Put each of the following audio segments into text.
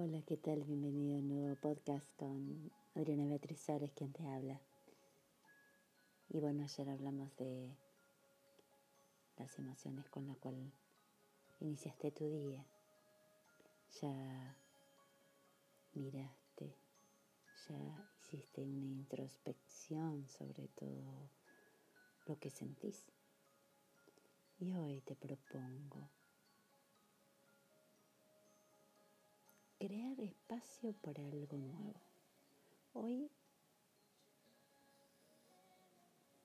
Hola, ¿qué tal? Bienvenido a un nuevo podcast con Adriana Beatriz Suárez, quien te habla. Y bueno, ayer hablamos de las emociones con las cuales iniciaste tu día. Ya miraste, ya hiciste una introspección sobre todo lo que sentís. Y hoy te propongo crear espacio para algo nuevo. Hoy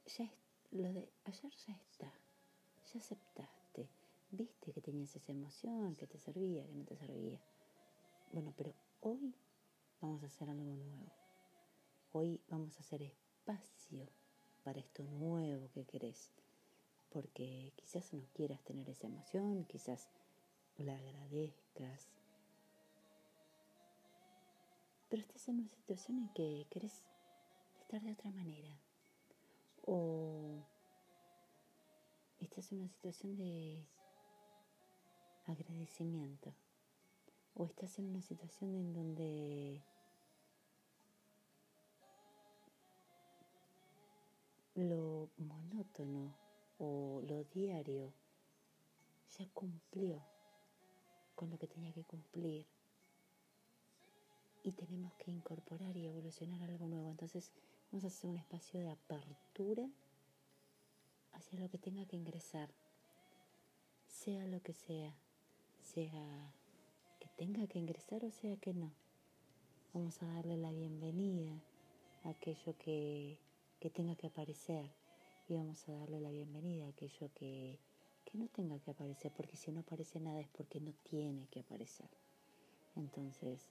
ya lo de ayer ya está, ya aceptaste, viste que tenías esa emoción, que te servía, que no te servía. Bueno, pero hoy vamos a hacer algo nuevo. Hoy vamos a hacer espacio para esto nuevo que querés. Porque quizás no quieras tener esa emoción, quizás la agradezcas, pero estás en una situación en que querés estar de otra manera. O estás en una situación de agradecimiento. O estás en una situación en donde lo monótono o lo diario ya cumplió con lo que tenía que cumplir y tenemos que incorporar y evolucionar algo nuevo. Entonces vamos a hacer un espacio de apertura hacia lo que tenga que ingresar, sea lo que sea, sea que tenga que ingresar o sea que no. Vamos a darle la bienvenida a aquello que, que tenga que aparecer y vamos a darle la bienvenida a aquello que, que no tenga que aparecer, porque si no aparece nada es porque no tiene que aparecer. Entonces,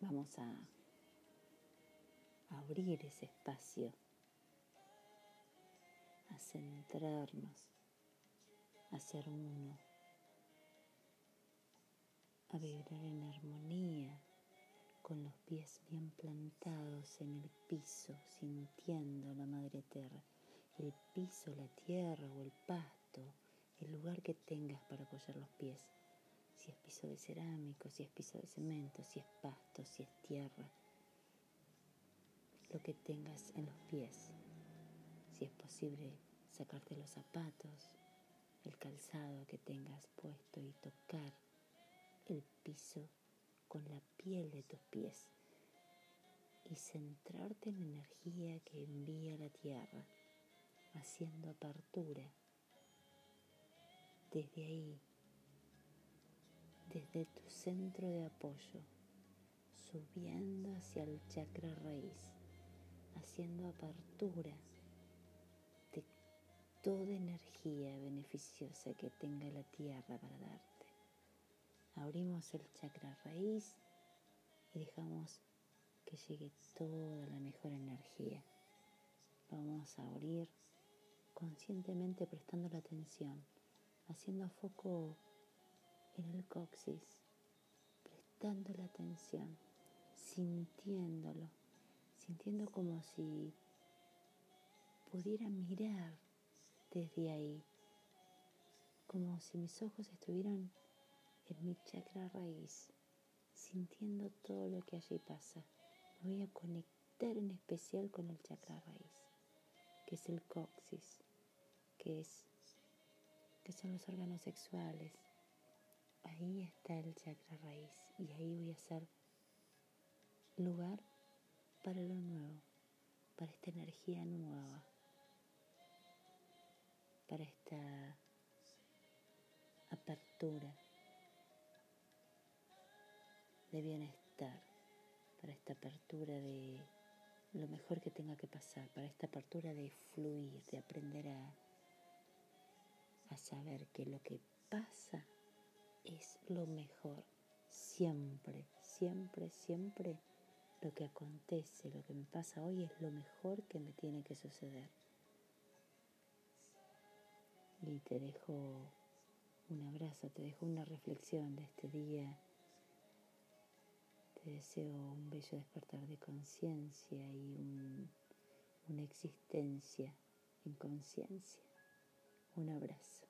Vamos a abrir ese espacio, a centrarnos, a ser uno, a vibrar en armonía con los pies bien plantados en el piso, sintiendo la madre tierra, el piso, la tierra o el pasto, el lugar que tengas para apoyar los pies si es piso de cerámico, si es piso de cemento, si es pasto, si es tierra, lo que tengas en los pies, si es posible sacarte los zapatos, el calzado que tengas puesto y tocar el piso con la piel de tus pies y centrarte en la energía que envía la tierra, haciendo apertura. Desde ahí desde tu centro de apoyo, subiendo hacia el chakra raíz, haciendo apertura de toda energía beneficiosa que tenga la tierra para darte. Abrimos el chakra raíz y dejamos que llegue toda la mejor energía. Vamos a abrir conscientemente prestando la atención, haciendo foco en el coxis, prestando la atención, sintiéndolo, sintiendo como si pudiera mirar desde ahí, como si mis ojos estuvieran en mi chakra raíz, sintiendo todo lo que allí pasa. Me voy a conectar en especial con el chakra raíz, que es el coxis, que es que son los órganos sexuales, ahí está el chakra raíz y ahí voy a hacer lugar para lo nuevo, para esta energía nueva, para esta apertura de bienestar, para esta apertura de lo mejor que tenga que pasar, para esta apertura de fluir, de aprender a, a saber que lo que pasa es lo mejor. Siempre, siempre, siempre lo que acontece, lo que me pasa hoy es lo mejor que me tiene que suceder. Y te dejo un abrazo, te dejo una reflexión de este día. Te deseo un bello despertar de conciencia y una existencia en conciencia. Un abrazo.